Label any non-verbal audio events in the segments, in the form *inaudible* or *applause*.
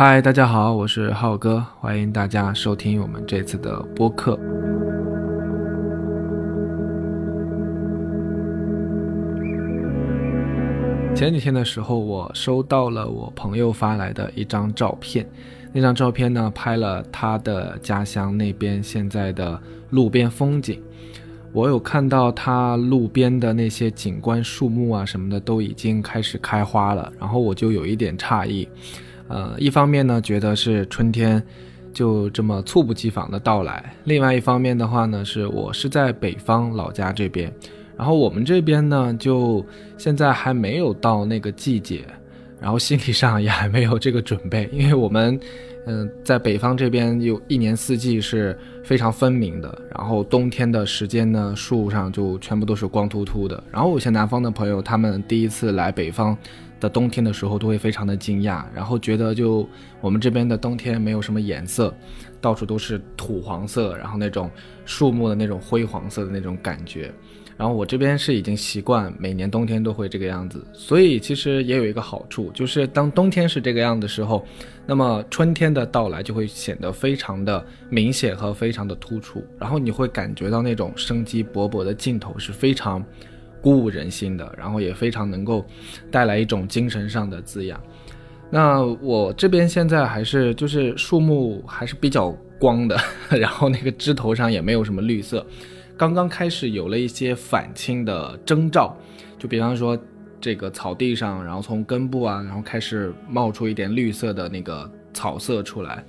嗨，大家好，我是浩哥，欢迎大家收听我们这次的播客。前几天的时候，我收到了我朋友发来的一张照片，那张照片呢，拍了他的家乡那边现在的路边风景。我有看到他路边的那些景观树木啊什么的都已经开始开花了，然后我就有一点诧异。呃，一方面呢，觉得是春天就这么猝不及防的到来；另外一方面的话呢，是我是在北方老家这边，然后我们这边呢，就现在还没有到那个季节，然后心理上也还没有这个准备，因为我们，嗯，在北方这边有一年四季是非常分明的，然后冬天的时间呢，树上就全部都是光秃秃的。然后有些南方的朋友，他们第一次来北方。的冬天的时候都会非常的惊讶，然后觉得就我们这边的冬天没有什么颜色，到处都是土黄色，然后那种树木的那种灰黄色的那种感觉。然后我这边是已经习惯每年冬天都会这个样子，所以其实也有一个好处，就是当冬天是这个样的时候，那么春天的到来就会显得非常的明显和非常的突出，然后你会感觉到那种生机勃勃的劲头是非常。鼓舞人心的，然后也非常能够带来一种精神上的滋养。那我这边现在还是就是树木还是比较光的，*laughs* 然后那个枝头上也没有什么绿色，刚刚开始有了一些返青的征兆。就比方说这个草地上，然后从根部啊，然后开始冒出一点绿色的那个草色出来。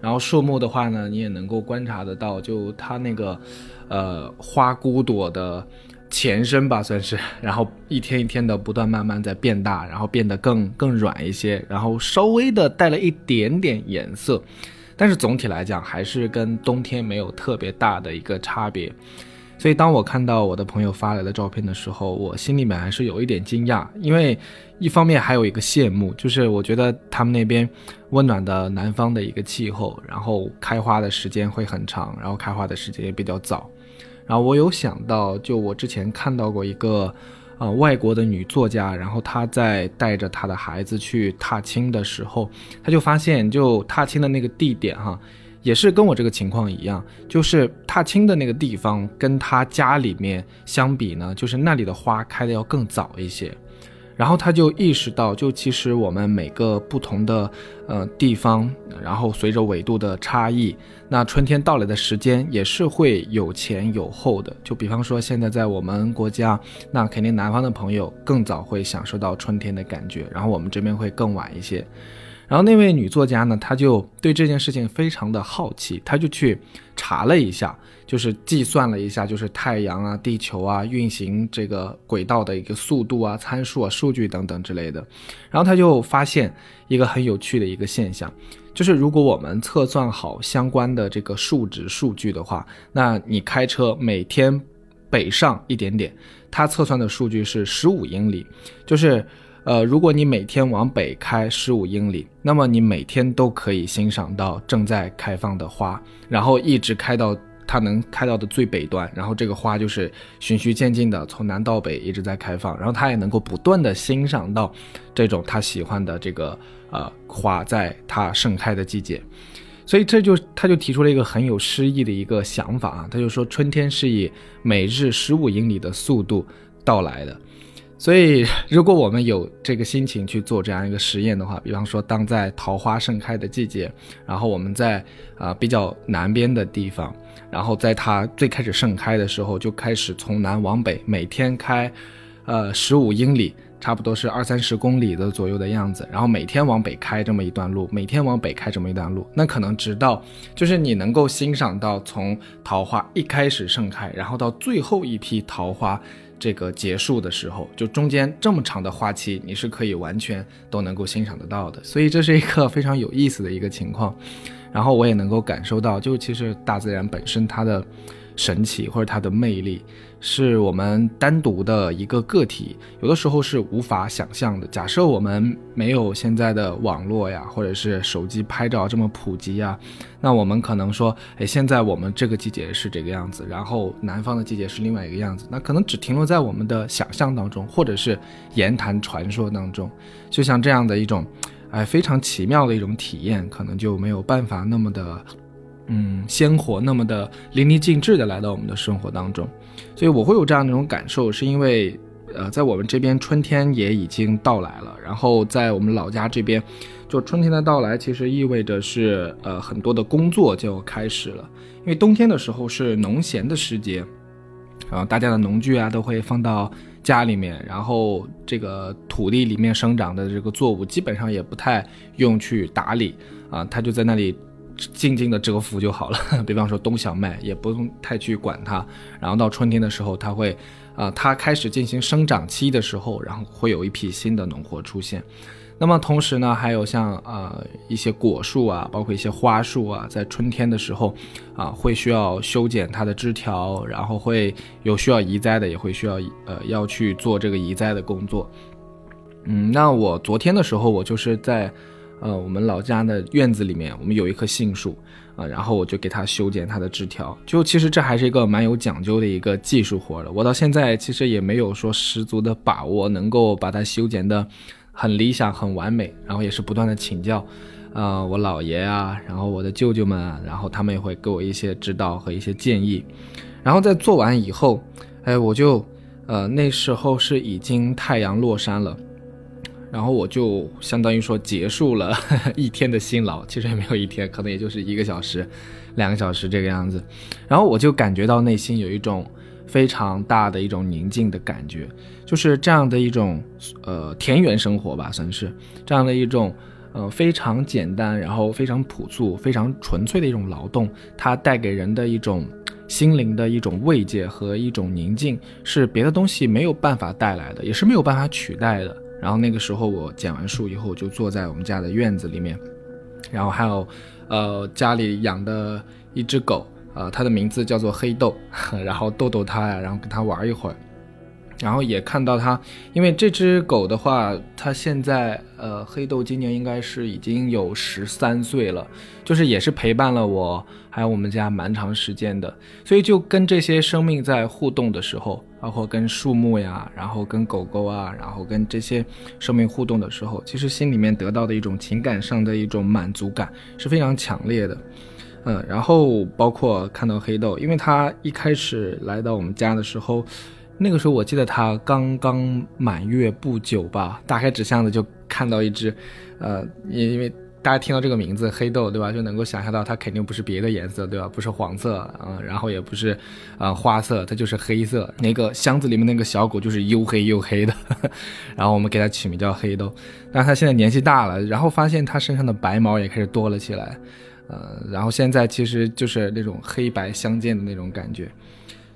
然后树木的话呢，你也能够观察得到，就它那个呃花骨朵的。前身吧，算是，然后一天一天的不断慢慢在变大，然后变得更更软一些，然后稍微的带了一点点颜色，但是总体来讲还是跟冬天没有特别大的一个差别。所以当我看到我的朋友发来的照片的时候，我心里面还是有一点惊讶，因为一方面还有一个羡慕，就是我觉得他们那边温暖的南方的一个气候，然后开花的时间会很长，然后开花的时间也比较早。然后我有想到，就我之前看到过一个，呃，外国的女作家，然后她在带着她的孩子去踏青的时候，她就发现，就踏青的那个地点哈，也是跟我这个情况一样，就是踏青的那个地方跟她家里面相比呢，就是那里的花开的要更早一些。然后他就意识到，就其实我们每个不同的呃地方，然后随着纬度的差异，那春天到来的时间也是会有前有后的。就比方说现在在我们国家，那肯定南方的朋友更早会享受到春天的感觉，然后我们这边会更晚一些。然后那位女作家呢，她就对这件事情非常的好奇，她就去查了一下，就是计算了一下，就是太阳啊、地球啊运行这个轨道的一个速度啊、参数啊、数据等等之类的。然后她就发现一个很有趣的一个现象，就是如果我们测算好相关的这个数值数据的话，那你开车每天北上一点点，它测算的数据是十五英里，就是。呃，如果你每天往北开十五英里，那么你每天都可以欣赏到正在开放的花，然后一直开到它能开到的最北端，然后这个花就是循序渐进的从南到北一直在开放，然后他也能够不断的欣赏到这种他喜欢的这个呃花在它盛开的季节，所以这就他就提出了一个很有诗意的一个想法啊，他就说春天是以每日十五英里的速度到来的。所以，如果我们有这个心情去做这样一个实验的话，比方说，当在桃花盛开的季节，然后我们在啊比较南边的地方，然后在它最开始盛开的时候，就开始从南往北，每天开，呃十五英里，差不多是二三十公里的左右的样子，然后每天往北开这么一段路，每天往北开这么一段路，那可能直到就是你能够欣赏到从桃花一开始盛开，然后到最后一批桃花。这个结束的时候，就中间这么长的花期，你是可以完全都能够欣赏得到的，所以这是一个非常有意思的一个情况。然后我也能够感受到，就其实大自然本身它的。神奇或者它的魅力，是我们单独的一个个体，有的时候是无法想象的。假设我们没有现在的网络呀，或者是手机拍照这么普及呀，那我们可能说，哎，现在我们这个季节是这个样子，然后南方的季节是另外一个样子，那可能只停留在我们的想象当中，或者是言谈传说当中。就像这样的一种，哎，非常奇妙的一种体验，可能就没有办法那么的，嗯，鲜活，那么的淋漓尽致的来到我们的生活当中。所以我会有这样的一种感受，是因为，呃，在我们这边春天也已经到来了，然后在我们老家这边，就春天的到来其实意味着是，呃，很多的工作就开始了，因为冬天的时候是农闲的时节。然后大家的农具啊都会放到家里面，然后这个土地里面生长的这个作物基本上也不太用去打理啊，它就在那里静静的蛰伏就好了。*laughs* 比方说冬小麦也不用太去管它，然后到春天的时候，它会啊，它开始进行生长期的时候，然后会有一批新的农活出现。那么同时呢，还有像呃一些果树啊，包括一些花树啊，在春天的时候，啊会需要修剪它的枝条，然后会有需要移栽的，也会需要呃要去做这个移栽的工作。嗯，那我昨天的时候，我就是在呃我们老家的院子里面，我们有一棵杏树啊，然后我就给它修剪它的枝条。就其实这还是一个蛮有讲究的一个技术活的，我到现在其实也没有说十足的把握能够把它修剪的。很理想，很完美，然后也是不断的请教，呃，我姥爷啊，然后我的舅舅们啊，然后他们也会给我一些指导和一些建议，然后在做完以后，哎，我就，呃，那时候是已经太阳落山了，然后我就相当于说结束了 *laughs* 一天的辛劳，其实也没有一天，可能也就是一个小时、两个小时这个样子，然后我就感觉到内心有一种。非常大的一种宁静的感觉，就是这样的一种呃田园生活吧，算是这样的一种呃非常简单，然后非常朴素、非常纯粹的一种劳动，它带给人的一种心灵的一种慰藉和一种宁静，是别的东西没有办法带来的，也是没有办法取代的。然后那个时候我剪完树以后，就坐在我们家的院子里面，然后还有呃家里养的一只狗。呃，它的名字叫做黑豆，*laughs* 然后逗逗它呀，然后跟它玩一会儿，然后也看到它，因为这只狗的话，它现在呃，黑豆今年应该是已经有十三岁了，就是也是陪伴了我还有我们家蛮长时间的，所以就跟这些生命在互动的时候，包括跟树木呀，然后跟狗狗啊，然后跟这些生命互动的时候，其实心里面得到的一种情感上的一种满足感是非常强烈的。嗯，然后包括看到黑豆，因为他一开始来到我们家的时候，那个时候我记得他刚刚满月不久吧，打开纸箱子就看到一只，呃，因为大家听到这个名字黑豆，对吧，就能够想象到它肯定不是别的颜色，对吧？不是黄色啊，然后也不是啊花色，它就是黑色。那个箱子里面那个小狗就是又黑又黑的，*laughs* 然后我们给它取名叫黑豆。但它现在年纪大了，然后发现它身上的白毛也开始多了起来。呃，然后现在其实就是那种黑白相间的那种感觉，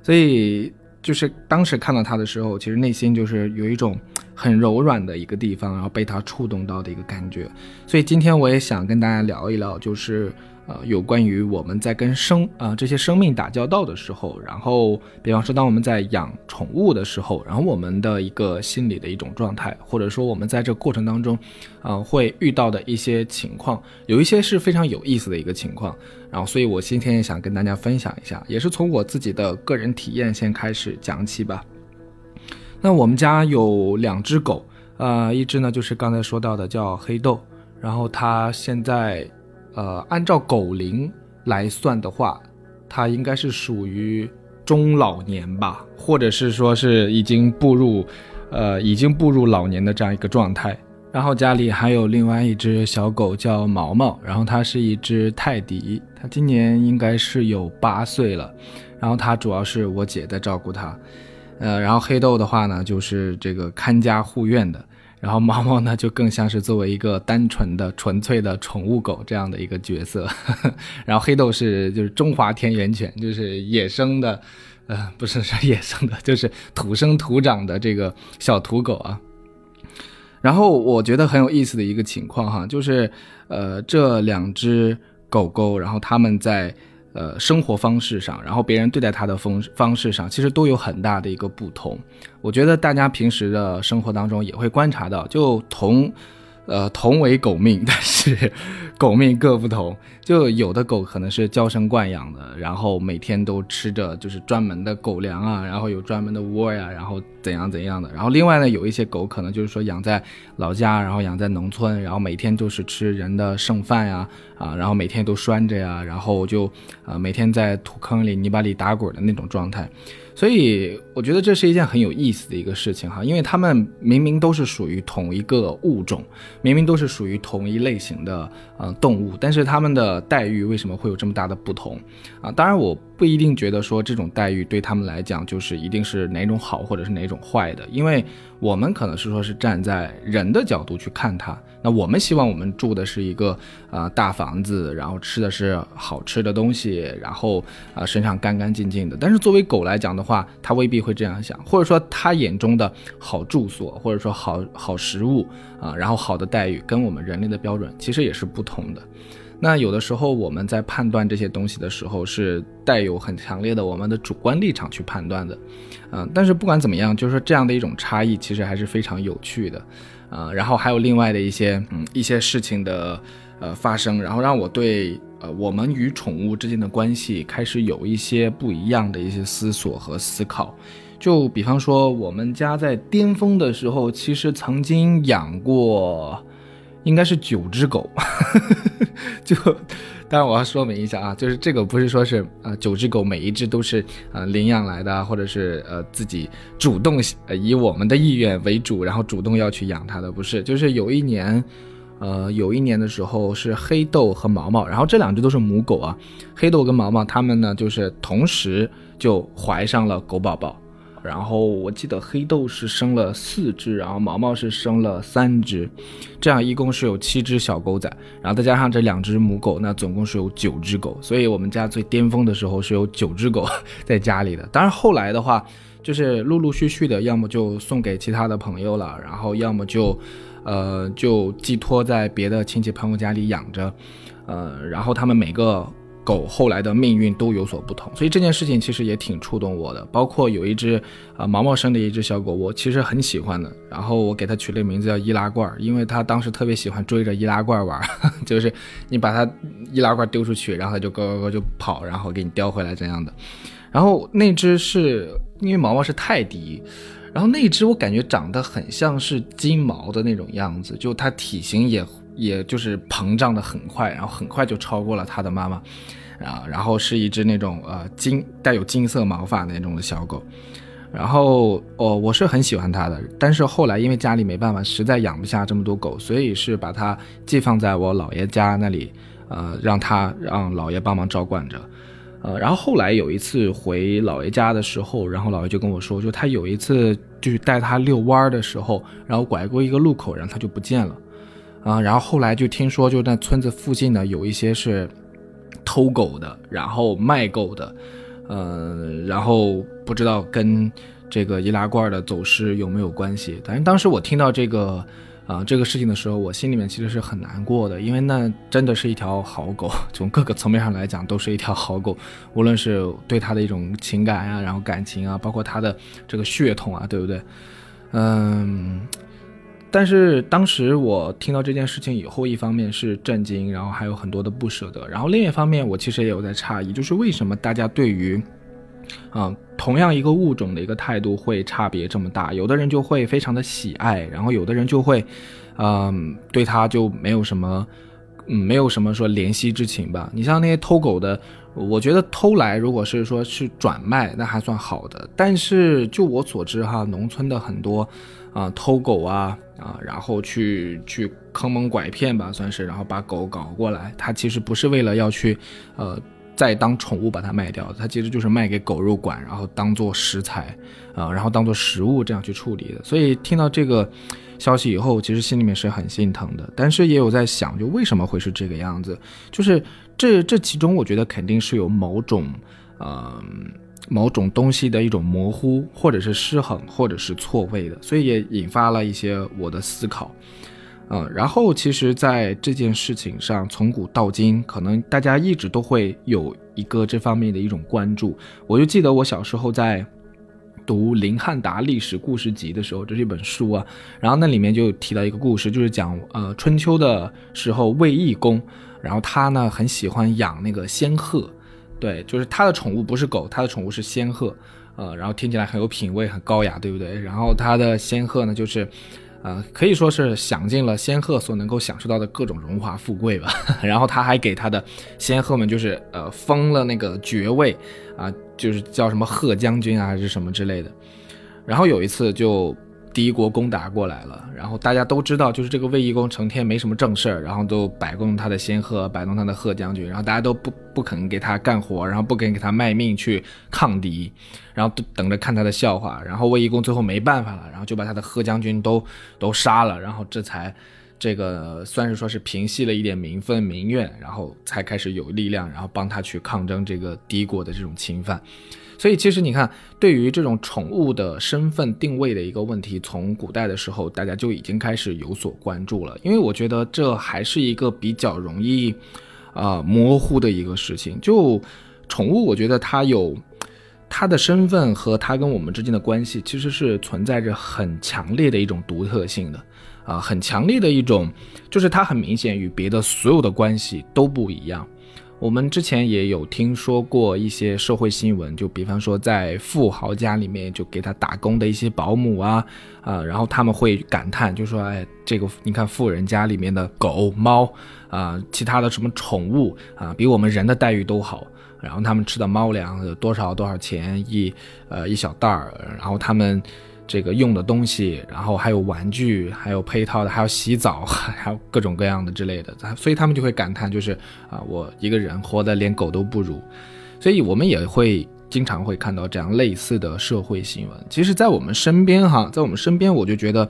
所以就是当时看到它的时候，其实内心就是有一种很柔软的一个地方，然后被他触动到的一个感觉。所以今天我也想跟大家聊一聊，就是。呃，有关于我们在跟生啊这些生命打交道的时候，然后比方说当我们在养宠物的时候，然后我们的一个心理的一种状态，或者说我们在这过程当中，啊会遇到的一些情况，有一些是非常有意思的一个情况，然后所以我今天也想跟大家分享一下，也是从我自己的个人体验先开始讲起吧。那我们家有两只狗，呃，一只呢就是刚才说到的叫黑豆，然后它现在。呃，按照狗龄来算的话，它应该是属于中老年吧，或者是说是已经步入，呃，已经步入老年的这样一个状态。然后家里还有另外一只小狗叫毛毛，然后它是一只泰迪，它今年应该是有八岁了。然后它主要是我姐在照顾它，呃，然后黑豆的话呢，就是这个看家护院的。然后毛毛呢，就更像是作为一个单纯的、纯粹的宠物狗这样的一个角色。*laughs* 然后黑豆是就是中华田园犬，就是野生的，呃，不是是野生的，就是土生土长的这个小土狗啊。然后我觉得很有意思的一个情况哈，就是呃这两只狗狗，然后它们在。呃，生活方式上，然后别人对待他的方方式上，其实都有很大的一个不同。我觉得大家平时的生活当中也会观察到，就同，呃，同为狗命，*laughs* 但是狗命各不同。就有的狗可能是娇生惯养的，然后每天都吃着就是专门的狗粮啊，然后有专门的窝呀，然后怎样怎样的。然后另外呢，有一些狗可能就是说养在老家，然后养在农村，然后每天都是吃人的剩饭呀，啊，然后每天都拴着呀，然后就啊每天在土坑里、泥巴里打滚的那种状态。所以我觉得这是一件很有意思的一个事情哈，因为他们明明都是属于同一个物种，明明都是属于同一类型的呃动物，但是他们的待遇为什么会有这么大的不同啊？当然我不一定觉得说这种待遇对他们来讲就是一定是哪种好或者是哪种坏的，因为我们可能是说是站在人的角度去看它。那我们希望我们住的是一个呃大房子，然后吃的是好吃的东西，然后啊身上干干净净的。但是作为狗来讲的话，它未必会这样想，或者说它眼中的好住所，或者说好好食物啊，然后好的待遇，跟我们人类的标准其实也是不同的。那有的时候我们在判断这些东西的时候，是带有很强烈的我们的主观立场去判断的，嗯，但是不管怎么样，就是说这样的一种差异，其实还是非常有趣的。呃，然后还有另外的一些嗯一些事情的呃发生，然后让我对呃我们与宠物之间的关系开始有一些不一样的一些思索和思考。就比方说，我们家在巅峰的时候，其实曾经养过，应该是九只狗，*laughs* 就。当然我要说明一下啊，就是这个不是说是呃九只狗每一只都是呃领养来的，或者是呃自己主动以我们的意愿为主，然后主动要去养它的，不是，就是有一年，呃有一年的时候是黑豆和毛毛，然后这两只都是母狗啊，黑豆跟毛毛它们呢就是同时就怀上了狗宝宝。然后我记得黑豆是生了四只，然后毛毛是生了三只，这样一共是有七只小狗仔，然后再加上这两只母狗，那总共是有九只狗。所以我们家最巅峰的时候是有九只狗在家里的。当然后来的话，就是陆陆续续的，要么就送给其他的朋友了，然后要么就，呃，就寄托在别的亲戚朋友家里养着，呃，然后他们每个。狗后来的命运都有所不同，所以这件事情其实也挺触动我的。包括有一只啊毛毛生的一只小狗，我其实很喜欢的。然后我给它取了个名字叫易拉罐，因为它当时特别喜欢追着易拉罐玩，*laughs* 就是你把它易拉罐丢出去，然后它就咯咯咯就跑，然后给你叼回来这样的。然后那只是因为毛毛是泰迪，然后那只我感觉长得很像是金毛的那种样子，就它体型也。也就是膨胀的很快，然后很快就超过了它的妈妈，啊，然后是一只那种呃金带有金色毛发那种的小狗，然后哦我是很喜欢它的，但是后来因为家里没办法，实在养不下这么多狗，所以是把它寄放在我姥爷家那里，呃，让它让姥爷帮忙照管着，呃，然后后来有一次回姥爷家的时候，然后姥爷就跟我说，就他有一次就是带它遛弯的时候，然后拐过一个路口，然后它就不见了。啊，然后后来就听说，就那村子附近呢，有一些是偷狗的，然后卖狗的，呃，然后不知道跟这个易拉罐的走失有没有关系。反正当时我听到这个啊这个事情的时候，我心里面其实是很难过的，因为那真的是一条好狗，*laughs* 从各个层面上来讲都是一条好狗，无论是对它的一种情感啊，然后感情啊，包括它的这个血统啊，对不对？嗯。但是当时我听到这件事情以后，一方面是震惊，然后还有很多的不舍得，然后另一方面我其实也有在诧异，就是为什么大家对于，啊同样一个物种的一个态度会差别这么大？有的人就会非常的喜爱，然后有的人就会，嗯，对它就没有什么，嗯，没有什么说怜惜之情吧。你像那些偷狗的，我觉得偷来如果是说是转卖，那还算好的。但是就我所知哈，农村的很多。啊，偷狗啊啊，然后去去坑蒙拐骗吧，算是，然后把狗搞过来。他其实不是为了要去，呃，再当宠物把它卖掉，他其实就是卖给狗肉馆，然后当做食材，啊，然后当做食物这样去处理的。所以听到这个消息以后，其实心里面是很心疼的，但是也有在想，就为什么会是这个样子？就是这这其中，我觉得肯定是有某种，嗯。某种东西的一种模糊，或者是失衡，或者是错位的，所以也引发了一些我的思考，嗯，然后其实，在这件事情上，从古到今，可能大家一直都会有一个这方面的一种关注。我就记得我小时候在读林汉达历史故事集的时候，这是一本书啊，然后那里面就提到一个故事，就是讲呃春秋的时候卫懿公，然后他呢很喜欢养那个仙鹤，对，就是他的宠物不是狗，他的宠物是仙鹤，呃，然后听起来很有品味，很高雅，对不对？然后他的仙鹤呢就是。呃，可以说是享尽了仙鹤所能够享受到的各种荣华富贵吧。*laughs* 然后他还给他的仙鹤们，就是呃封了那个爵位，啊，就是叫什么贺将军啊，还是什么之类的。然后有一次就。敌国攻打过来了，然后大家都知道，就是这个卫懿公成天没什么正事儿，然后都摆弄他的仙鹤，摆弄他的贺将军，然后大家都不不肯给他干活，然后不肯给他卖命去抗敌，然后都等着看他的笑话。然后卫懿公最后没办法了，然后就把他的贺将军都都杀了，然后这才这个算是说是平息了一点民愤民怨，然后才开始有力量，然后帮他去抗争这个敌国的这种侵犯。所以其实你看，对于这种宠物的身份定位的一个问题，从古代的时候大家就已经开始有所关注了。因为我觉得这还是一个比较容易，啊模糊的一个事情。就宠物，我觉得它有它的身份和它跟我们之间的关系，其实是存在着很强烈的一种独特性的，啊，很强烈的一种，就是它很明显与别的所有的关系都不一样。我们之前也有听说过一些社会新闻，就比方说在富豪家里面就给他打工的一些保姆啊，啊，然后他们会感叹，就说，哎，这个你看富人家里面的狗猫啊，其他的什么宠物啊，比我们人的待遇都好，然后他们吃的猫粮有多少多少钱一呃一小袋儿，然后他们。这个用的东西，然后还有玩具，还有配套的，还有洗澡，还有各种各样的之类的，所以他们就会感叹，就是啊，我一个人活得连狗都不如。所以我们也会经常会看到这样类似的社会新闻。其实，在我们身边哈，在我们身边，我就觉得。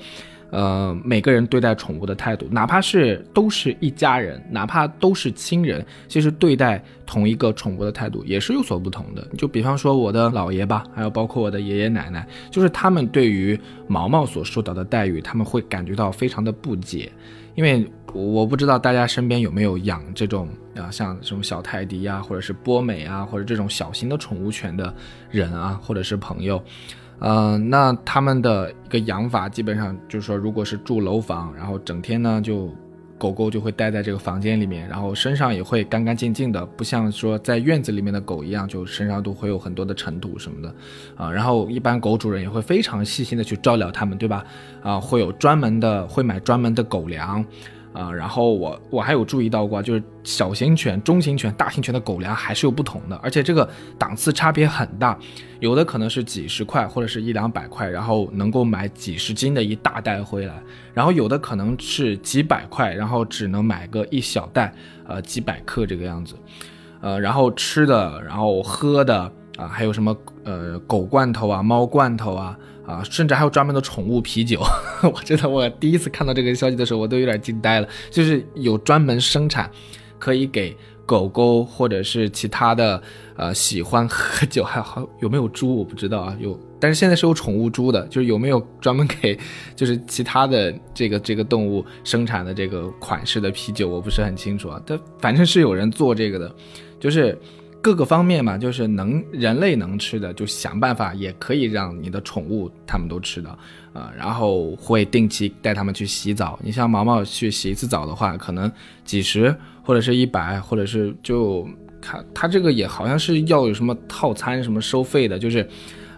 呃，每个人对待宠物的态度，哪怕是都是一家人，哪怕都是亲人，其实对待同一个宠物的态度也是有所不同的。就比方说我的姥爷吧，还有包括我的爷爷奶奶，就是他们对于毛毛所受到的待遇，他们会感觉到非常的不解。因为我不知道大家身边有没有养这种啊，像什么小泰迪啊，或者是波美啊，或者这种小型的宠物犬的人啊，或者是朋友。嗯，那他们的一个养法基本上就是说，如果是住楼房，然后整天呢就狗狗就会待在这个房间里面，然后身上也会干干净净的，不像说在院子里面的狗一样，就身上都会有很多的尘土什么的啊。然后一般狗主人也会非常细心的去照料它们，对吧？啊，会有专门的会买专门的狗粮。啊，然后我我还有注意到过，就是小型犬、中型犬、大型犬的狗粮还是有不同的，而且这个档次差别很大，有的可能是几十块或者是一两百块，然后能够买几十斤的一大袋回来，然后有的可能是几百块，然后只能买个一小袋，呃，几百克这个样子，呃，然后吃的，然后喝的啊，还有什么呃狗罐头啊、猫罐头啊。啊，甚至还有专门的宠物啤酒，*laughs* 我真的，我第一次看到这个消息的时候，我都有点惊呆了。就是有专门生产，可以给狗狗或者是其他的，呃，喜欢喝 *laughs* 酒，还好有没有猪我不知道啊，有，但是现在是有宠物猪的，就是有没有专门给，就是其他的这个这个动物生产的这个款式的啤酒，我不是很清楚啊。但反正是有人做这个的，就是。各个方面嘛，就是能人类能吃的，就想办法也可以让你的宠物他们都吃的，啊，然后会定期带他们去洗澡。你像毛毛去洗一次澡的话，可能几十或者是一百，或者是就看它这个也好像是要有什么套餐什么收费的，就是，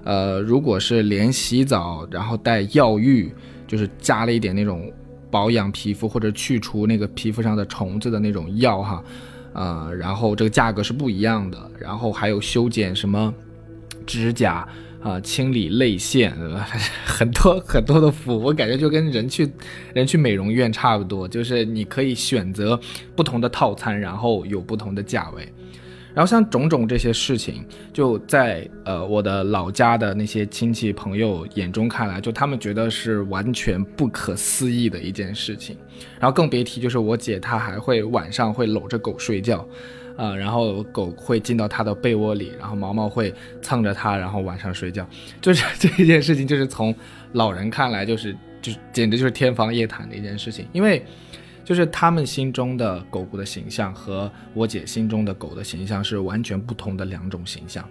呃，如果是连洗澡然后带药浴，就是加了一点那种保养皮肤或者去除那个皮肤上的虫子的那种药哈。啊，然后这个价格是不一样的，然后还有修剪什么指甲啊，清理泪腺，*laughs* 很多很多的服务，我感觉就跟人去人去美容院差不多，就是你可以选择不同的套餐，然后有不同的价位。然后像种种这些事情，就在呃我的老家的那些亲戚朋友眼中看来，就他们觉得是完全不可思议的一件事情。然后更别提就是我姐她还会晚上会搂着狗睡觉，啊，然后狗会进到她的被窝里，然后毛毛会蹭着她，然后晚上睡觉。就是这件事情，就是从老人看来，就是就简直就是天方夜谭的一件事情，因为。就是他们心中的狗狗的形象和我姐心中的狗的形象是完全不同的两种形象，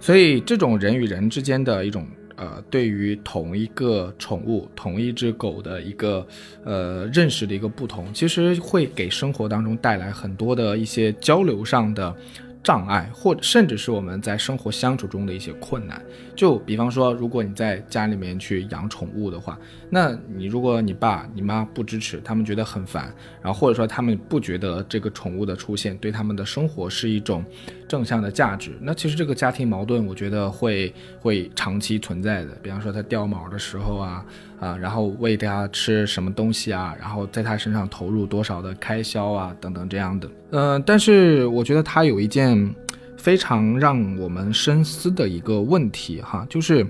所以这种人与人之间的一种呃，对于同一个宠物、同一只狗的一个呃认识的一个不同，其实会给生活当中带来很多的一些交流上的。障碍，或甚至是我们在生活相处中的一些困难。就比方说，如果你在家里面去养宠物的话，那你如果你爸你妈不支持，他们觉得很烦，然后或者说他们不觉得这个宠物的出现对他们的生活是一种正向的价值，那其实这个家庭矛盾，我觉得会会长期存在的。比方说，它掉毛的时候啊。啊，然后喂它吃什么东西啊，然后在它身上投入多少的开销啊，等等这样的。嗯，但是我觉得它有一件非常让我们深思的一个问题哈，就是，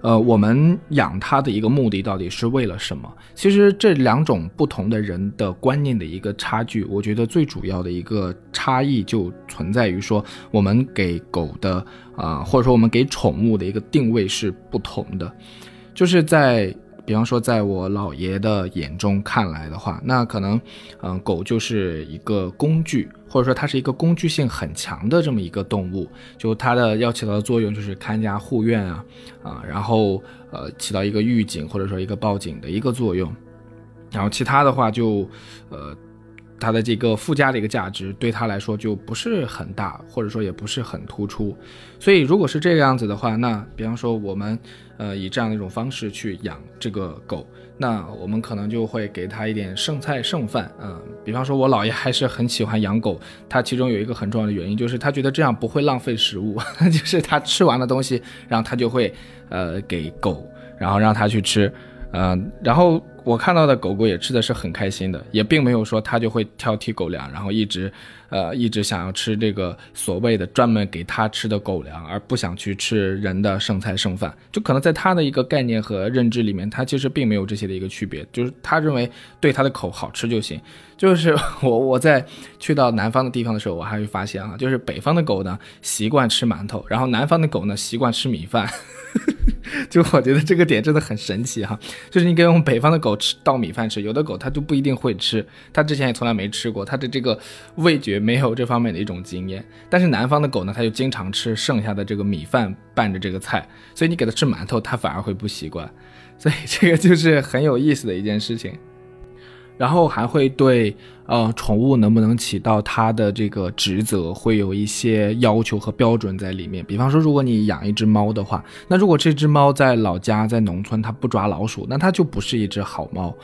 呃，我们养它的一个目的到底是为了什么？其实这两种不同的人的观念的一个差距，我觉得最主要的一个差异就存在于说，我们给狗的啊，或者说我们给宠物的一个定位是不同的。就是在，比方说，在我姥爷的眼中看来的话，那可能，嗯，狗就是一个工具，或者说它是一个工具性很强的这么一个动物，就它的要起到的作用就是看家护院啊，啊，然后呃起到一个预警或者说一个报警的一个作用，然后其他的话就，呃。它的这个附加的一个价值对他来说就不是很大，或者说也不是很突出，所以如果是这个样子的话，那比方说我们呃以这样的一种方式去养这个狗，那我们可能就会给它一点剩菜剩饭，嗯，比方说我姥爷还是很喜欢养狗，他其中有一个很重要的原因就是他觉得这样不会浪费食物，*laughs* 就是他吃完的东西，然后他就会呃给狗，然后让它去吃。嗯，然后我看到的狗狗也吃的是很开心的，也并没有说它就会挑剔狗粮，然后一直，呃，一直想要吃这个所谓的专门给它吃的狗粮，而不想去吃人的剩菜剩饭。就可能在他的一个概念和认知里面，他其实并没有这些的一个区别，就是他认为对他的口好吃就行。就是我我在去到南方的地方的时候，我还会发现啊，就是北方的狗呢习惯吃馒头，然后南方的狗呢习惯吃米饭。*laughs* 就我觉得这个点真的很神奇哈，就是你给我们北方的狗吃倒米饭吃，有的狗它就不一定会吃，它之前也从来没吃过，它的这个味觉没有这方面的一种经验。但是南方的狗呢，它就经常吃剩下的这个米饭拌着这个菜，所以你给它吃馒头，它反而会不习惯，所以这个就是很有意思的一件事情。然后还会对，呃，宠物能不能起到它的这个职责，会有一些要求和标准在里面。比方说，如果你养一只猫的话，那如果这只猫在老家在农村它不抓老鼠，那它就不是一只好猫，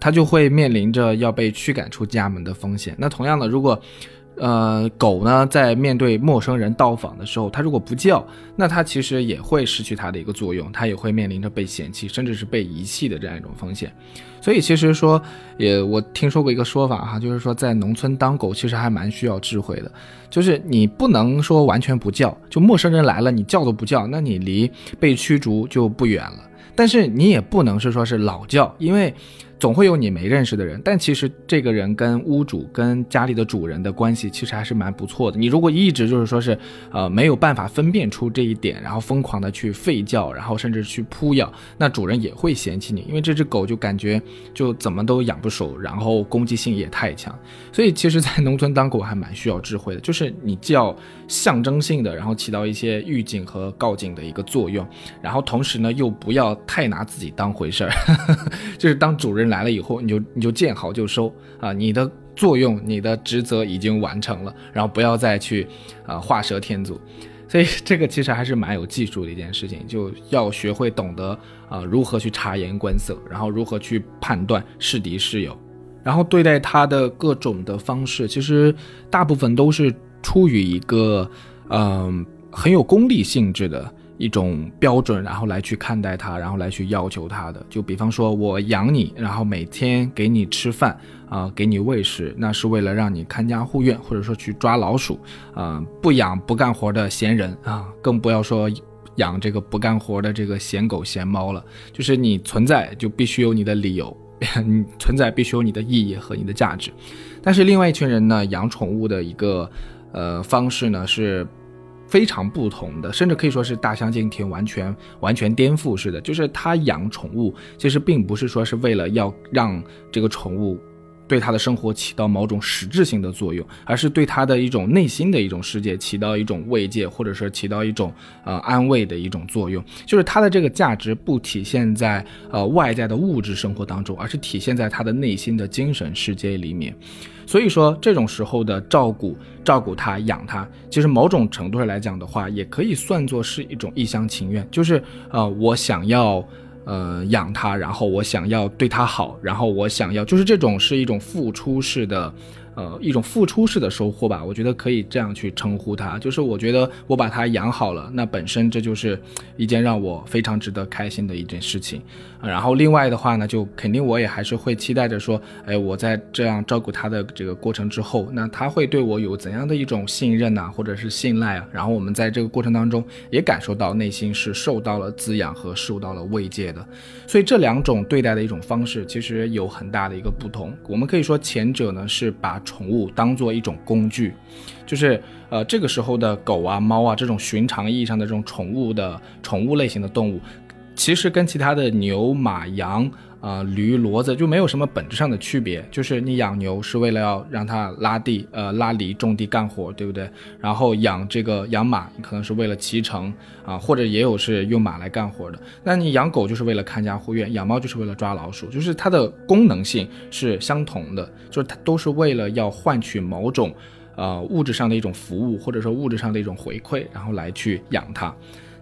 它就会面临着要被驱赶出家门的风险。那同样的，如果呃，狗呢，在面对陌生人到访的时候，它如果不叫，那它其实也会失去它的一个作用，它也会面临着被嫌弃，甚至是被遗弃的这样一种风险。所以，其实说，也我听说过一个说法哈，就是说，在农村当狗其实还蛮需要智慧的，就是你不能说完全不叫，就陌生人来了你叫都不叫，那你离被驱逐就不远了。但是你也不能是说是老叫，因为。总会有你没认识的人，但其实这个人跟屋主、跟家里的主人的关系其实还是蛮不错的。你如果一直就是说是，呃，没有办法分辨出这一点，然后疯狂的去吠叫，然后甚至去扑咬，那主人也会嫌弃你，因为这只狗就感觉就怎么都养不熟，然后攻击性也太强。所以其实，在农村当狗还蛮需要智慧的，就是你既要象征性的，然后起到一些预警和告警的一个作用，然后同时呢又不要太拿自己当回事儿，*laughs* 就是当主人来。来了以后，你就你就见好就收啊！你的作用、你的职责已经完成了，然后不要再去啊画蛇添足。所以这个其实还是蛮有技术的一件事情，就要学会懂得啊如何去察言观色，然后如何去判断是敌是友，然后对待他的各种的方式，其实大部分都是出于一个嗯很有功利性质的。一种标准，然后来去看待它，然后来去要求它的。就比方说，我养你，然后每天给你吃饭啊，给你喂食，那是为了让你看家护院，或者说去抓老鼠啊。不养不干活的闲人啊，更不要说养这个不干活的这个闲狗闲猫了。就是你存在就必须有你的理由，*laughs* 你存在必须有你的意义和你的价值。但是另外一群人呢，养宠物的一个呃方式呢是。非常不同的，甚至可以说是大相径庭，完全完全颠覆式的。就是他养宠物，其实并不是说是为了要让这个宠物对他的生活起到某种实质性的作用，而是对他的一种内心的一种世界起到一种慰藉，或者是起到一种呃安慰的一种作用。就是他的这个价值不体现在呃外在的物质生活当中，而是体现在他的内心的精神世界里面。所以说，这种时候的照顾、照顾他、养他，其实某种程度上来讲的话，也可以算作是一种一厢情愿，就是呃，我想要。呃，养他，然后我想要对他好，然后我想要，就是这种是一种付出式的。呃，一种付出式的收获吧，我觉得可以这样去称呼它。就是我觉得我把它养好了，那本身这就是一件让我非常值得开心的一件事情。然后另外的话呢，就肯定我也还是会期待着说，哎，我在这样照顾它的这个过程之后，那它会对我有怎样的一种信任呐，或者是信赖啊？然后我们在这个过程当中也感受到内心是受到了滋养和受到了慰藉的。所以这两种对待的一种方式其实有很大的一个不同。我们可以说前者呢是把宠物当做一种工具，就是呃这个时候的狗啊、猫啊这种寻常意义上的这种宠物的宠物类型的动物，其实跟其他的牛、马、羊。啊，驴、骡子就没有什么本质上的区别，就是你养牛是为了要让它拉地、呃拉犁、种地、干活，对不对？然后养这个养马，你可能是为了骑乘啊，或者也有是用马来干活的。那你养狗就是为了看家护院，养猫就是为了抓老鼠，就是它的功能性是相同的，就是它都是为了要换取某种呃物质上的一种服务，或者说物质上的一种回馈，然后来去养它。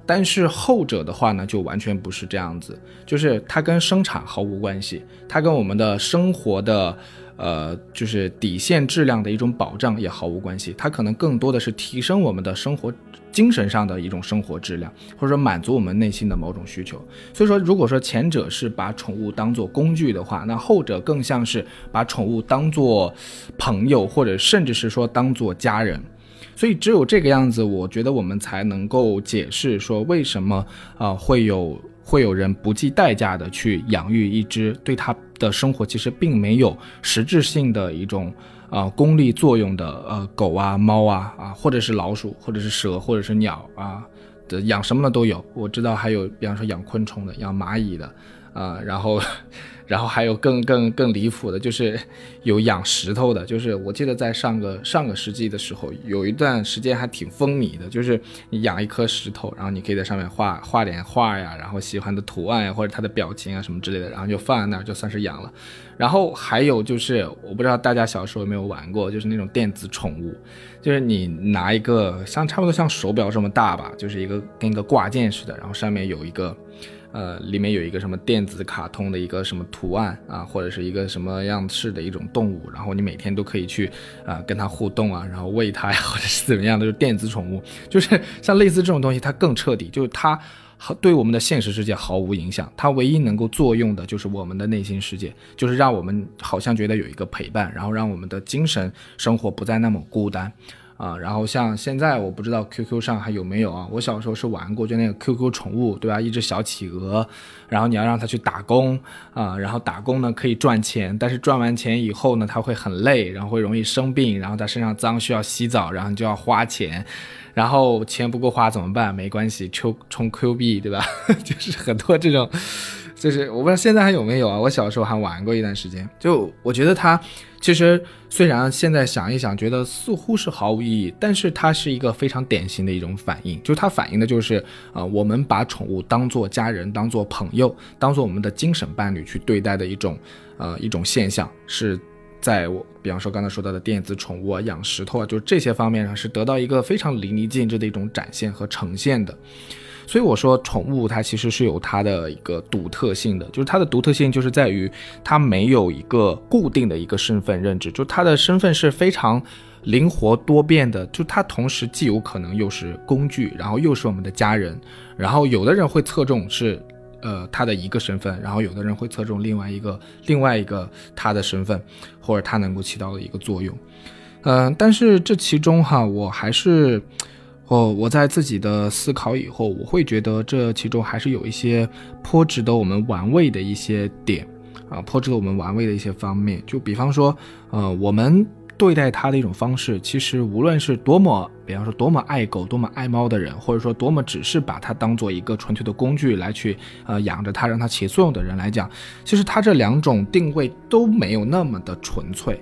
但是后者的话呢，就完全不是这样子，就是它跟生产毫无关系，它跟我们的生活的，呃，就是底线质量的一种保障也毫无关系，它可能更多的是提升我们的生活精神上的一种生活质量，或者说满足我们内心的某种需求。所以说，如果说前者是把宠物当做工具的话，那后者更像是把宠物当做朋友，或者甚至是说当做家人。所以只有这个样子，我觉得我们才能够解释说为什么啊会有会有人不计代价的去养育一只对他的生活其实并没有实质性的一种啊功利作用的呃狗啊猫啊啊或者是老鼠或者是蛇或者是鸟啊的养什么的都有。我知道还有比方说养昆虫的养蚂蚁的啊，然后。然后还有更更更离谱的，就是有养石头的，就是我记得在上个上个世纪的时候，有一段时间还挺风靡的，就是你养一颗石头，然后你可以在上面画画点画呀，然后喜欢的图案呀，或者它的表情啊什么之类的，然后就放在那儿，就算是养了。然后还有就是，我不知道大家小时候有没有玩过，就是那种电子宠物，就是你拿一个像差不多像手表这么大吧，就是一个跟一个挂件似的，然后上面有一个。呃，里面有一个什么电子卡通的一个什么图案啊，或者是一个什么样式的一种动物，然后你每天都可以去啊跟它互动啊，然后喂它呀，或者是怎么样的，就是电子宠物，就是像类似这种东西，它更彻底，就是它对我们的现实世界毫无影响，它唯一能够作用的就是我们的内心世界，就是让我们好像觉得有一个陪伴，然后让我们的精神生活不再那么孤单。啊，然后像现在我不知道 QQ 上还有没有啊？我小时候是玩过，就那个 QQ 宠物，对吧？一只小企鹅，然后你要让它去打工啊，然后打工呢可以赚钱，但是赚完钱以后呢，它会很累，然后会容易生病，然后它身上脏需要洗澡，然后你就要花钱，然后钱不够花怎么办？没关系，充充 Q 币，对吧？*laughs* 就是很多这种。就是我不知道现在还有没有啊？我小时候还玩过一段时间。就我觉得它其实虽然现在想一想，觉得似乎是毫无意义，但是它是一个非常典型的一种反应。就它反映的就是啊，我们把宠物当做家人、当做朋友、当做我们的精神伴侣去对待的一种呃一种现象，是在我比方说刚才说到的电子宠物啊、养石头啊，就这些方面上是得到一个非常淋漓尽致的一种展现和呈现的。所以我说，宠物它其实是有它的一个独特性的，就是它的独特性就是在于它没有一个固定的一个身份认知，就它的身份是非常灵活多变的，就它同时既有可能又是工具，然后又是我们的家人，然后有的人会侧重是，呃，他的一个身份，然后有的人会侧重另外一个另外一个他的身份，或者他能够起到的一个作用，嗯，但是这其中哈，我还是。哦，我在自己的思考以后，我会觉得这其中还是有一些颇值得我们玩味的一些点，啊，颇值得我们玩味的一些方面。就比方说，呃，我们。对待它的一种方式，其实无论是多么，比方说多么爱狗、多么爱猫的人，或者说多么只是把它当做一个纯粹的工具来去呃养着它，让它起作用的人来讲，其实它这两种定位都没有那么的纯粹。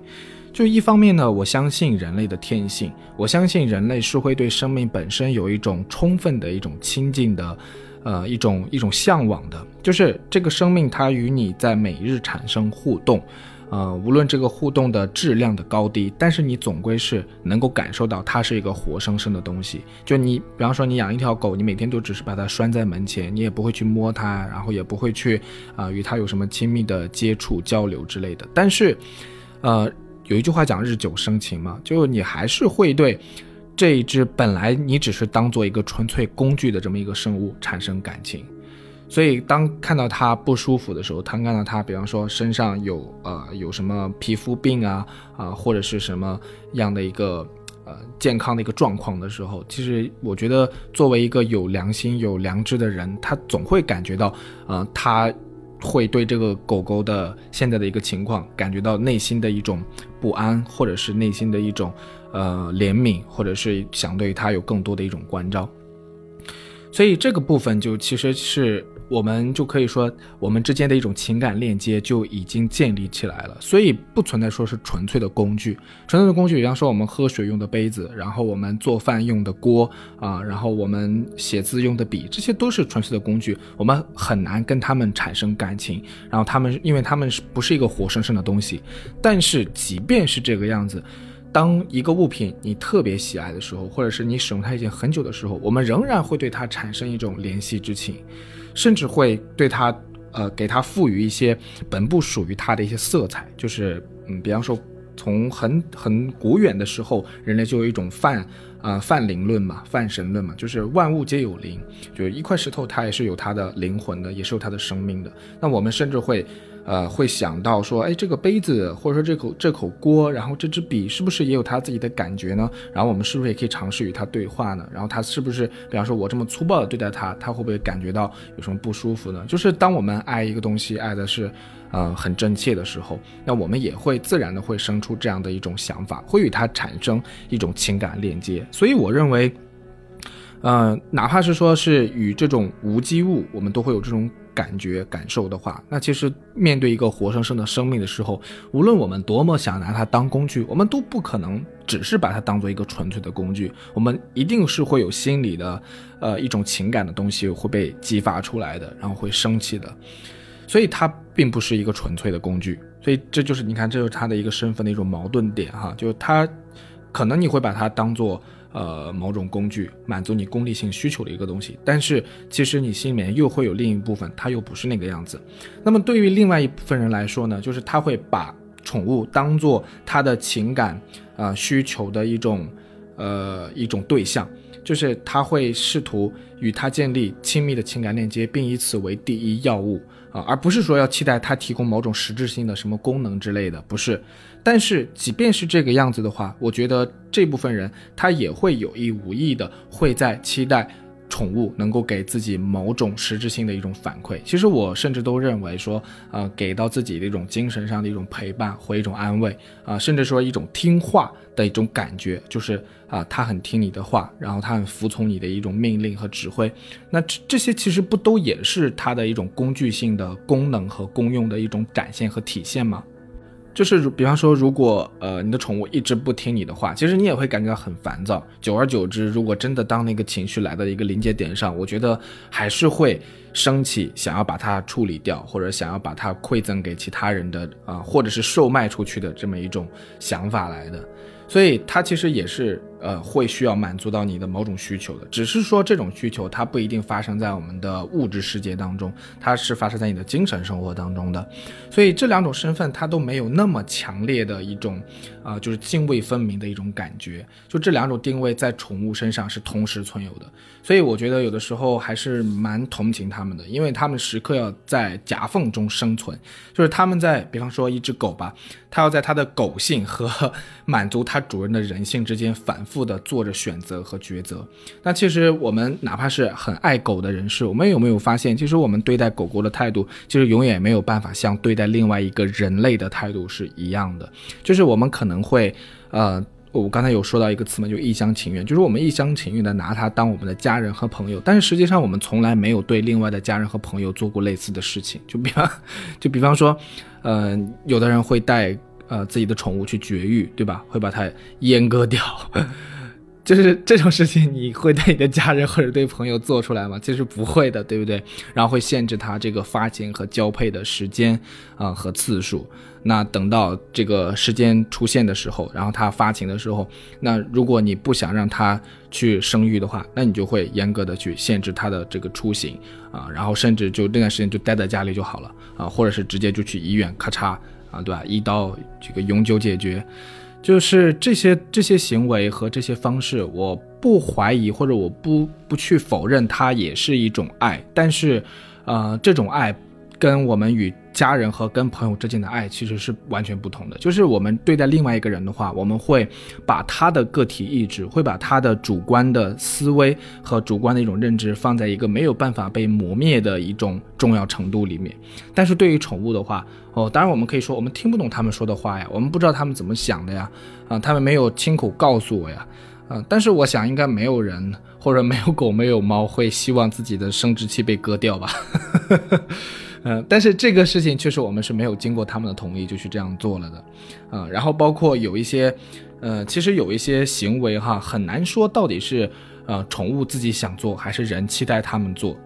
就一方面呢，我相信人类的天性，我相信人类是会对生命本身有一种充分的一种亲近的，呃，一种一种向往的，就是这个生命它与你在每日产生互动。呃，无论这个互动的质量的高低，但是你总归是能够感受到它是一个活生生的东西。就你，比方说你养一条狗，你每天都只是把它拴在门前，你也不会去摸它，然后也不会去啊与它有什么亲密的接触交流之类的。但是，呃，有一句话讲日久生情嘛，就你还是会对这一只本来你只是当做一个纯粹工具的这么一个生物产生感情。所以，当看到它不舒服的时候，当看到它，比方说身上有呃有什么皮肤病啊啊，或者是什么样的一个呃健康的一个状况的时候，其实我觉得作为一个有良心、有良知的人，他总会感觉到，呃，他会对这个狗狗的现在的一个情况感觉到内心的一种不安，或者是内心的一种呃怜悯，或者是想对它有更多的一种关照。所以这个部分就其实是。我们就可以说，我们之间的一种情感链接就已经建立起来了，所以不存在说是纯粹的工具。纯粹的工具，比方说我们喝水用的杯子，然后我们做饭用的锅啊，然后我们写字用的笔，这些都是纯粹的工具。我们很难跟他们产生感情，然后他们，因为他们是不是一个活生生的东西？但是即便是这个样子。当一个物品你特别喜爱的时候，或者是你使用它已经很久的时候，我们仍然会对它产生一种怜惜之情，甚至会对它，呃，给它赋予一些本不属于它的一些色彩。就是，嗯，比方说，从很很古远的时候，人类就有一种泛，呃，泛灵论嘛，泛神论嘛，就是万物皆有灵，就是一块石头它也是有它的灵魂的，也是有它的生命的。那我们甚至会。呃，会想到说，哎，这个杯子或者说这口这口锅，然后这支笔是不是也有他自己的感觉呢？然后我们是不是也可以尝试与他对话呢？然后他是不是，比方说我这么粗暴的对待他，他会不会感觉到有什么不舒服呢？就是当我们爱一个东西，爱的是，呃，很真切的时候，那我们也会自然的会生出这样的一种想法，会与它产生一种情感链接。所以我认为，呃，哪怕是说是与这种无机物，我们都会有这种。感觉感受的话，那其实面对一个活生生的生命的时候，无论我们多么想拿它当工具，我们都不可能只是把它当做一个纯粹的工具，我们一定是会有心理的，呃，一种情感的东西会被激发出来的，然后会生气的，所以它并不是一个纯粹的工具，所以这就是你看，这就是它的一个身份的一种矛盾点哈，就是它可能你会把它当做。呃，某种工具满足你功利性需求的一个东西，但是其实你心里面又会有另一部分，它又不是那个样子。那么对于另外一部分人来说呢，就是他会把宠物当做他的情感啊需求的一种呃一种对象，就是他会试图与他建立亲密的情感链接，并以此为第一要务啊，而不是说要期待他提供某种实质性的什么功能之类的，不是。但是，即便是这个样子的话，我觉得这部分人他也会有意无意的会在期待宠物能够给自己某种实质性的一种反馈。其实我甚至都认为说，呃，给到自己的一种精神上的一种陪伴或一种安慰啊，甚至说一种听话的一种感觉，就是啊，他很听你的话，然后他很服从你的一种命令和指挥。那这这些其实不都也是它的一种工具性的功能和功用的一种展现和体现吗？就是比方说，如果呃你的宠物一直不听你的话，其实你也会感觉到很烦躁。久而久之，如果真的当那个情绪来到一个临界点上，我觉得还是会升起想要把它处理掉，或者想要把它馈赠给其他人的啊，或者是售卖出去的这么一种想法来的。所以它其实也是呃会需要满足到你的某种需求的，只是说这种需求它不一定发生在我们的物质世界当中，它是发生在你的精神生活当中的。所以这两种身份它都没有那么强烈的一种啊，就是泾渭分明的一种感觉。就这两种定位在宠物身上是同时存有的。所以我觉得有的时候还是蛮同情他们的，因为他们时刻要在夹缝中生存，就是他们在比方说一只狗吧。它要在它的狗性和 *laughs* 满足它主人的人性之间反复的做着选择和抉择。那其实我们哪怕是很爱狗的人士，我们有没有发现，其实我们对待狗狗的态度，其实永远没有办法像对待另外一个人类的态度是一样的。就是我们可能会，呃。我刚才有说到一个词嘛，就一厢情愿，就是我们一厢情愿的拿它当我们的家人和朋友，但是实际上我们从来没有对另外的家人和朋友做过类似的事情。就比方，就比方说，呃，有的人会带呃自己的宠物去绝育，对吧？会把它阉割掉。*laughs* 就是这种事情，你会对你的家人或者对朋友做出来吗？其实不会的，对不对？然后会限制它这个发情和交配的时间啊和次数。那等到这个时间出现的时候，然后它发情的时候，那如果你不想让它去生育的话，那你就会严格的去限制它的这个出行啊，然后甚至就那段时间就待在家里就好了啊，或者是直接就去医院，咔嚓啊，对吧？一刀这个永久解决。就是这些这些行为和这些方式，我不怀疑或者我不不去否认，它也是一种爱。但是，呃，这种爱跟我们与家人和跟朋友之间的爱其实是完全不同的。就是我们对待另外一个人的话，我们会把他的个体意志，会把他的主观的思维和主观的一种认知放在一个没有办法被磨灭的一种重要程度里面。但是对于宠物的话，哦，当然我们可以说我们听不懂他们说的话呀，我们不知道他们怎么想的呀，啊，他们没有亲口告诉我呀，啊，但是我想应该没有人或者没有狗没有猫会希望自己的生殖器被割掉吧，嗯，但是这个事情确实我们是没有经过他们的同意就去这样做了的，啊，然后包括有一些，呃，其实有一些行为哈很难说到底是呃宠物自己想做还是人期待他们做。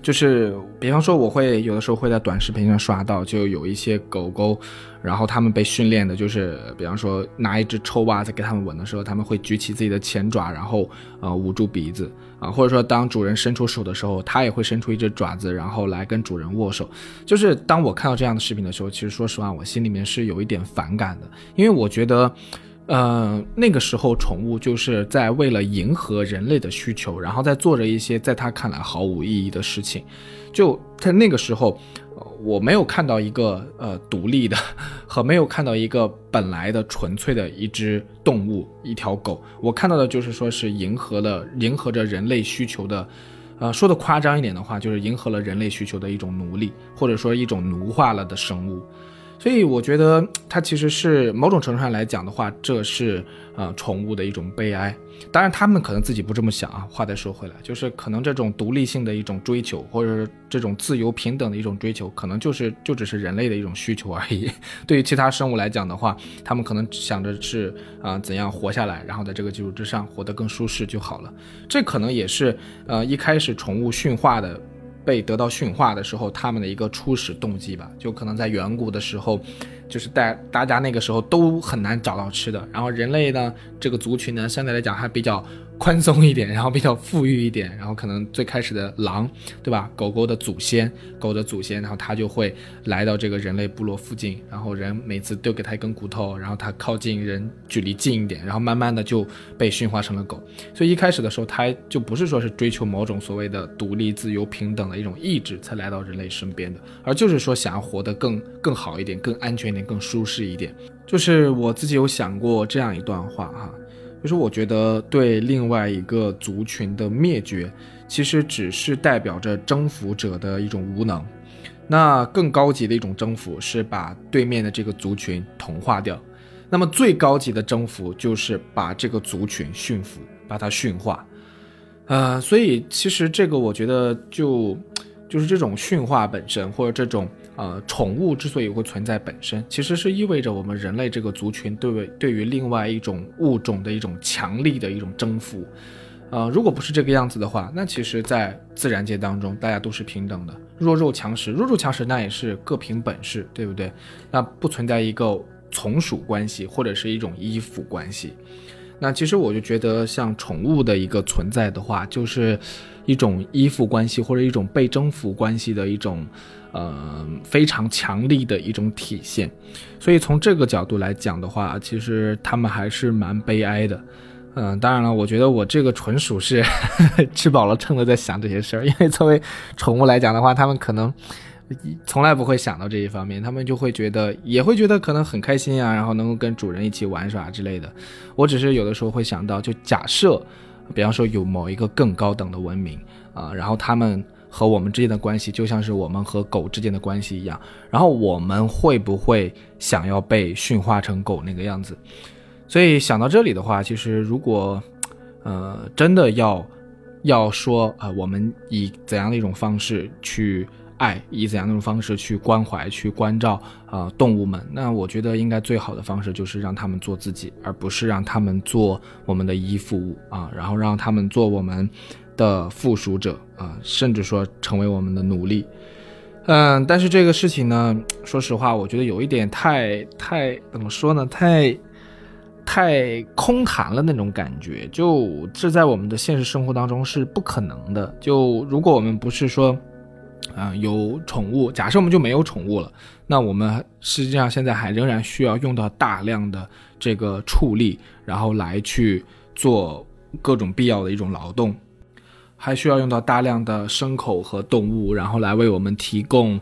就是，比方说，我会有的时候会在短视频上刷到，就有一些狗狗，然后他们被训练的，就是比方说拿一只臭袜子给他们吻的时候，他们会举起自己的前爪，然后呃捂住鼻子啊，或者说当主人伸出手的时候，它也会伸出一只爪子，然后来跟主人握手。就是当我看到这样的视频的时候，其实说实话，我心里面是有一点反感的，因为我觉得。呃，那个时候宠物就是在为了迎合人类的需求，然后在做着一些在他看来毫无意义的事情。就在那个时候，我没有看到一个呃独立的，和没有看到一个本来的纯粹的一只动物，一条狗。我看到的就是说是迎合了迎合着人类需求的，呃，说的夸张一点的话，就是迎合了人类需求的一种奴隶，或者说一种奴化了的生物。所以我觉得它其实是某种程度上来讲的话，这是呃宠物的一种悲哀。当然，他们可能自己不这么想啊。话再说回来，就是可能这种独立性的一种追求，或者是这种自由平等的一种追求，可能就是就只是人类的一种需求而已。*laughs* 对于其他生物来讲的话，他们可能想着是啊怎样活下来，然后在这个基础之上活得更舒适就好了。这可能也是呃一开始宠物驯化的。被得到驯化的时候，他们的一个初始动机吧，就可能在远古的时候，就是大大家那个时候都很难找到吃的，然后人类呢，这个族群呢，相对来讲还比较。宽松一点，然后比较富裕一点，然后可能最开始的狼，对吧？狗狗的祖先，狗的祖先，然后它就会来到这个人类部落附近，然后人每次丢给它一根骨头，然后它靠近人距离近一点，然后慢慢的就被驯化成了狗。所以一开始的时候，它就不是说是追求某种所谓的独立、自由、平等的一种意志才来到人类身边的，而就是说想要活得更更好一点、更安全一点、更舒适一点。就是我自己有想过这样一段话哈。就是我觉得，对另外一个族群的灭绝，其实只是代表着征服者的一种无能。那更高级的一种征服是把对面的这个族群同化掉。那么最高级的征服就是把这个族群驯服，把它驯化。呃，所以其实这个我觉得就就是这种驯化本身，或者这种。呃，宠物之所以会存在本身，其实是意味着我们人类这个族群对为对于另外一种物种的一种强力的一种征服。呃，如果不是这个样子的话，那其实，在自然界当中，大家都是平等的，弱肉强食，弱肉强食，那也是各凭本事，对不对？那不存在一个从属关系或者是一种依附关系。那其实我就觉得，像宠物的一个存在的话，就是一种依附关系或者一种被征服关系的一种。呃，非常强力的一种体现，所以从这个角度来讲的话，其实他们还是蛮悲哀的。嗯，当然了，我觉得我这个纯属是 *laughs* 吃饱了撑的在想这些事儿，因为作为宠物来讲的话，他们可能从来不会想到这一方面，他们就会觉得，也会觉得可能很开心啊，然后能够跟主人一起玩耍之类的。我只是有的时候会想到，就假设，比方说有某一个更高等的文明啊，然后他们和我们之间的关系就像是我们和狗之间的关系一样，然后我们会不会想要被驯化成狗那个样子？所以想到这里的话，其实如果，呃，真的要要说啊，我们以怎样的一种方式去。爱以怎样的方式去关怀、去关照啊动物们？那我觉得应该最好的方式就是让他们做自己，而不是让他们做我们的依附物啊，然后让他们做我们的附属者啊，甚至说成为我们的奴隶。嗯，但是这个事情呢，说实话，我觉得有一点太太怎么说呢？太太空谈了那种感觉，就这在我们的现实生活当中是不可能的。就如果我们不是说。啊，有宠物。假设我们就没有宠物了，那我们实际上现在还仍然需要用到大量的这个畜力，然后来去做各种必要的一种劳动，还需要用到大量的牲口和动物，然后来为我们提供，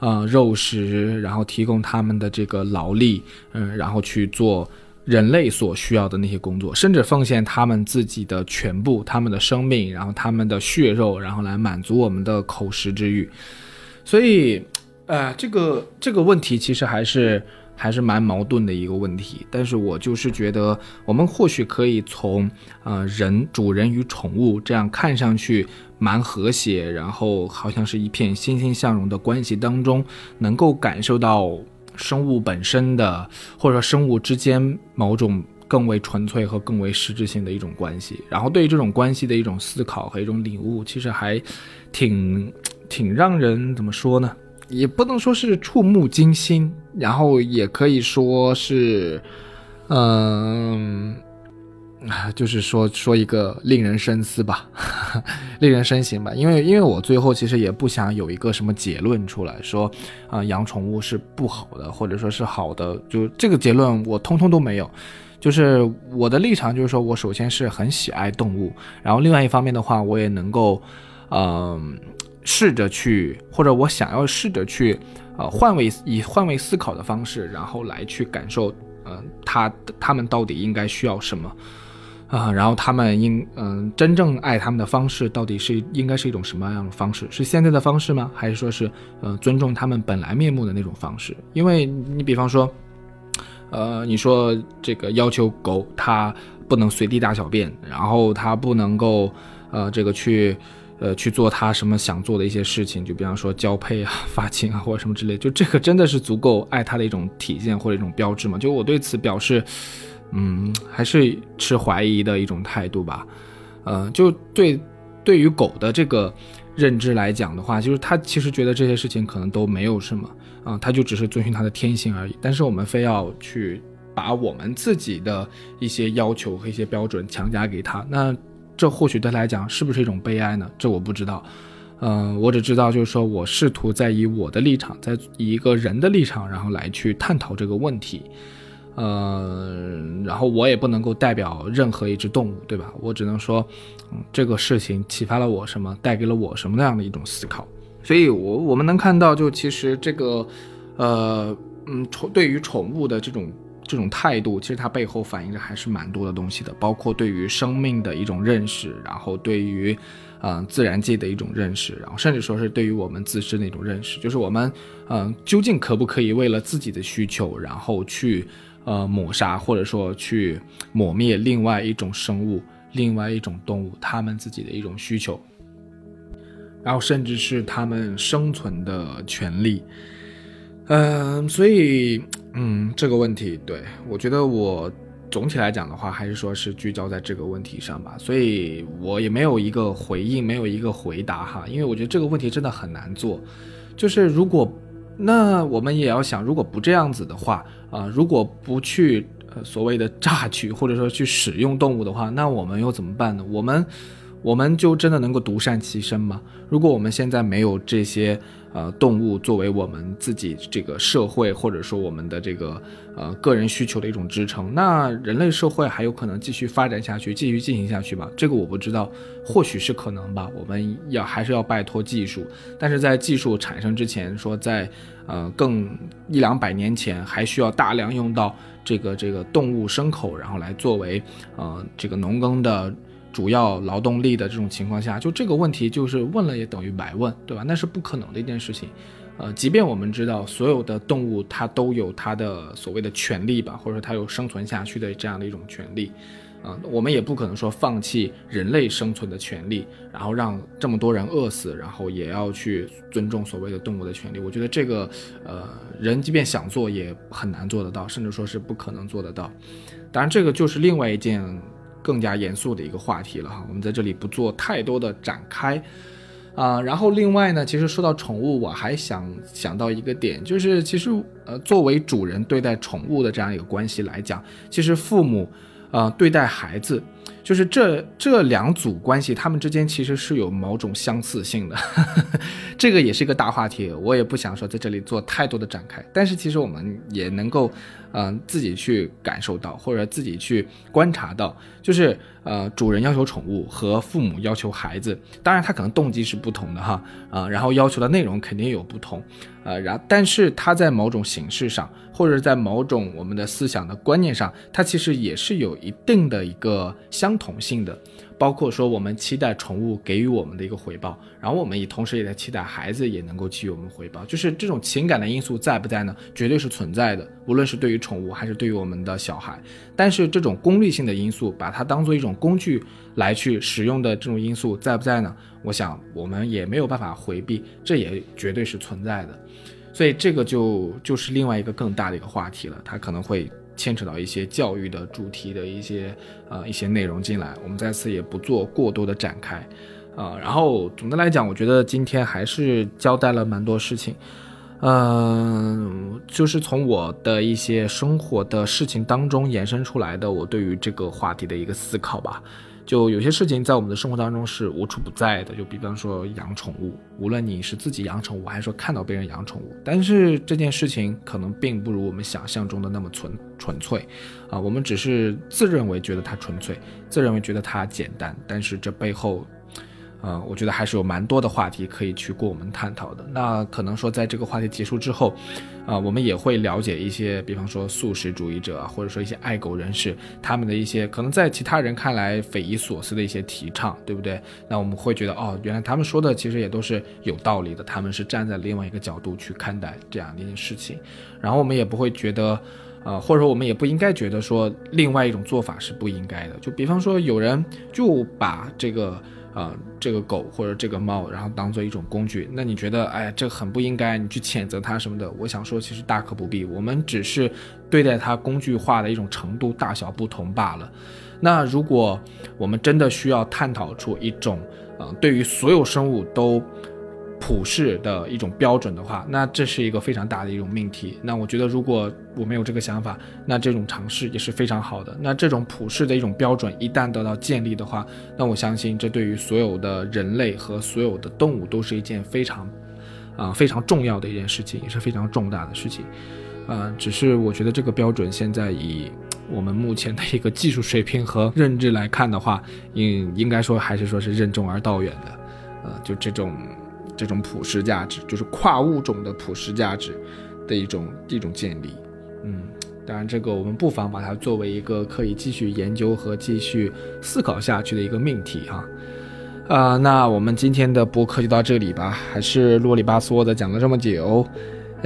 呃，肉食，然后提供他们的这个劳力，嗯，然后去做。人类所需要的那些工作，甚至奉献他们自己的全部、他们的生命，然后他们的血肉，然后来满足我们的口食之欲。所以，呃，这个这个问题其实还是还是蛮矛盾的一个问题。但是我就是觉得，我们或许可以从呃人、主人与宠物这样看上去蛮和谐，然后好像是一片欣欣向荣的关系当中，能够感受到。生物本身的，或者说生物之间某种更为纯粹和更为实质性的一种关系，然后对于这种关系的一种思考和一种领悟，其实还挺挺让人怎么说呢？也不能说是触目惊心，然后也可以说是，嗯。啊，就是说说一个令人深思吧，*laughs* 令人深省吧。因为因为我最后其实也不想有一个什么结论出来说，啊，养宠物是不好的，或者说是好的，就这个结论我通通都没有。就是我的立场就是说我首先是很喜爱动物，然后另外一方面的话，我也能够，嗯，试着去，或者我想要试着去，呃，换位以换位思考的方式，然后来去感受，嗯，他他们到底应该需要什么。啊，然后他们应嗯，真正爱他们的方式到底是应该是一种什么样的方式？是现在的方式吗？还是说是呃尊重他们本来面目的那种方式？因为你比方说，呃，你说这个要求狗它不能随地大小便，然后它不能够呃这个去呃去做他什么想做的一些事情，就比方说交配啊、*laughs* 发情啊或者什么之类，就这个真的是足够爱他的一种体现或者一种标志吗？就我对此表示。嗯，还是持怀疑的一种态度吧。呃，就对，对于狗的这个认知来讲的话，就是他其实觉得这些事情可能都没有什么啊，他就只是遵循他的天性而已。但是我们非要去把我们自己的一些要求和一些标准强加给他，那这或许对他来讲是不是一种悲哀呢？这我不知道。嗯，我只知道就是说我试图在以我的立场，在以一个人的立场，然后来去探讨这个问题。呃，然后我也不能够代表任何一只动物，对吧？我只能说，这个事情启发了我什么，带给了我什么那样的一种思考。所以，我我们能看到，就其实这个，呃，嗯，宠对于宠物的这种这种态度，其实它背后反映着还是蛮多的东西的，包括对于生命的一种认识，然后对于，嗯，自然界的一种认识，然后甚至说是对于我们自身的一种认识，就是我们，嗯，究竟可不可以为了自己的需求，然后去。呃，抹杀或者说去抹灭另外一种生物、另外一种动物，他们自己的一种需求，然后甚至是他们生存的权利。嗯，所以，嗯，这个问题，对我觉得我总体来讲的话，还是说是聚焦在这个问题上吧。所以我也没有一个回应，没有一个回答哈，因为我觉得这个问题真的很难做，就是如果。那我们也要想，如果不这样子的话，啊，如果不去所谓的榨取或者说去使用动物的话，那我们又怎么办呢？我们，我们就真的能够独善其身吗？如果我们现在没有这些呃动物作为我们自己这个社会或者说我们的这个呃个人需求的一种支撑。那人类社会还有可能继续发展下去，继续进行下去吗？这个我不知道，或许是可能吧。我们要还是要拜托技术，但是在技术产生之前，说在呃更一两百年前，还需要大量用到这个这个动物牲口，然后来作为呃这个农耕的。主要劳动力的这种情况下，就这个问题就是问了也等于白问，对吧？那是不可能的一件事情。呃，即便我们知道所有的动物它都有它的所谓的权利吧，或者说它有生存下去的这样的一种权利，啊，我们也不可能说放弃人类生存的权利，然后让这么多人饿死，然后也要去尊重所谓的动物的权利。我觉得这个，呃，人即便想做也很难做得到，甚至说是不可能做得到。当然，这个就是另外一件。更加严肃的一个话题了哈，我们在这里不做太多的展开，啊，然后另外呢，其实说到宠物，我还想想到一个点，就是其实呃，作为主人对待宠物的这样一个关系来讲，其实父母，啊，对待孩子，就是这这两组关系，他们之间其实是有某种相似性的，*laughs* 这个也是一个大话题，我也不想说在这里做太多的展开，但是其实我们也能够。嗯，自己去感受到，或者自己去观察到，就是呃，主人要求宠物和父母要求孩子，当然他可能动机是不同的哈，啊，然后要求的内容肯定有不同，呃，然但是他在某种形式上，或者在某种我们的思想的观念上，它其实也是有一定的一个相同性的。包括说我们期待宠物给予我们的一个回报，然后我们也同时也在期待孩子也能够给予我们回报，就是这种情感的因素在不在呢？绝对是存在的，无论是对于宠物还是对于我们的小孩。但是这种功利性的因素，把它当做一种工具来去使用的这种因素在不在呢？我想我们也没有办法回避，这也绝对是存在的。所以这个就就是另外一个更大的一个话题了，它可能会。牵扯到一些教育的主题的一些呃一些内容进来，我们在此也不做过多的展开，啊，然后总的来讲，我觉得今天还是交代了蛮多事情，嗯，就是从我的一些生活的事情当中延伸出来的，我对于这个话题的一个思考吧。就有些事情在我们的生活当中是无处不在的，就比方说养宠物，无论你是自己养宠物，还是说看到别人养宠物，但是这件事情可能并不如我们想象中的那么纯纯粹，啊，我们只是自认为觉得它纯粹，自认为觉得它简单，但是这背后。呃，我觉得还是有蛮多的话题可以去过我们探讨的。那可能说，在这个话题结束之后，啊，我们也会了解一些，比方说素食主义者，或者说一些爱狗人士，他们的一些可能在其他人看来匪夷所思的一些提倡，对不对？那我们会觉得，哦，原来他们说的其实也都是有道理的，他们是站在另外一个角度去看待这样的一件事情。然后我们也不会觉得，呃，或者说我们也不应该觉得说另外一种做法是不应该的。就比方说有人就把这个。啊，这个狗或者这个猫，然后当做一种工具，那你觉得，哎，这很不应该，你去谴责它什么的？我想说，其实大可不必，我们只是对待它工具化的一种程度大小不同罢了。那如果我们真的需要探讨出一种，呃，对于所有生物都。普世的一种标准的话，那这是一个非常大的一种命题。那我觉得，如果我没有这个想法，那这种尝试也是非常好的。那这种普世的一种标准一旦得到建立的话，那我相信这对于所有的人类和所有的动物都是一件非常，啊非常重要的一件事情，也是非常重大的事情。啊，只是我觉得这个标准现在以我们目前的一个技术水平和认知来看的话，应应该说还是说是任重而道远的。呃，就这种。这种普世价值，就是跨物种的普世价值的一种一种建立。嗯，当然，这个我们不妨把它作为一个可以继续研究和继续思考下去的一个命题哈。啊，那我们今天的播客就到这里吧，还是啰里吧嗦的讲了这么久。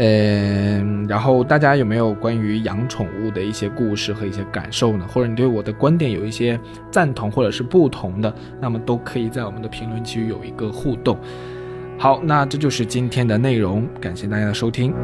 嗯，然后大家有没有关于养宠物的一些故事和一些感受呢？或者你对我的观点有一些赞同或者是不同的，那么都可以在我们的评论区有一个互动。好那这就是今天的内容感谢大家的收听。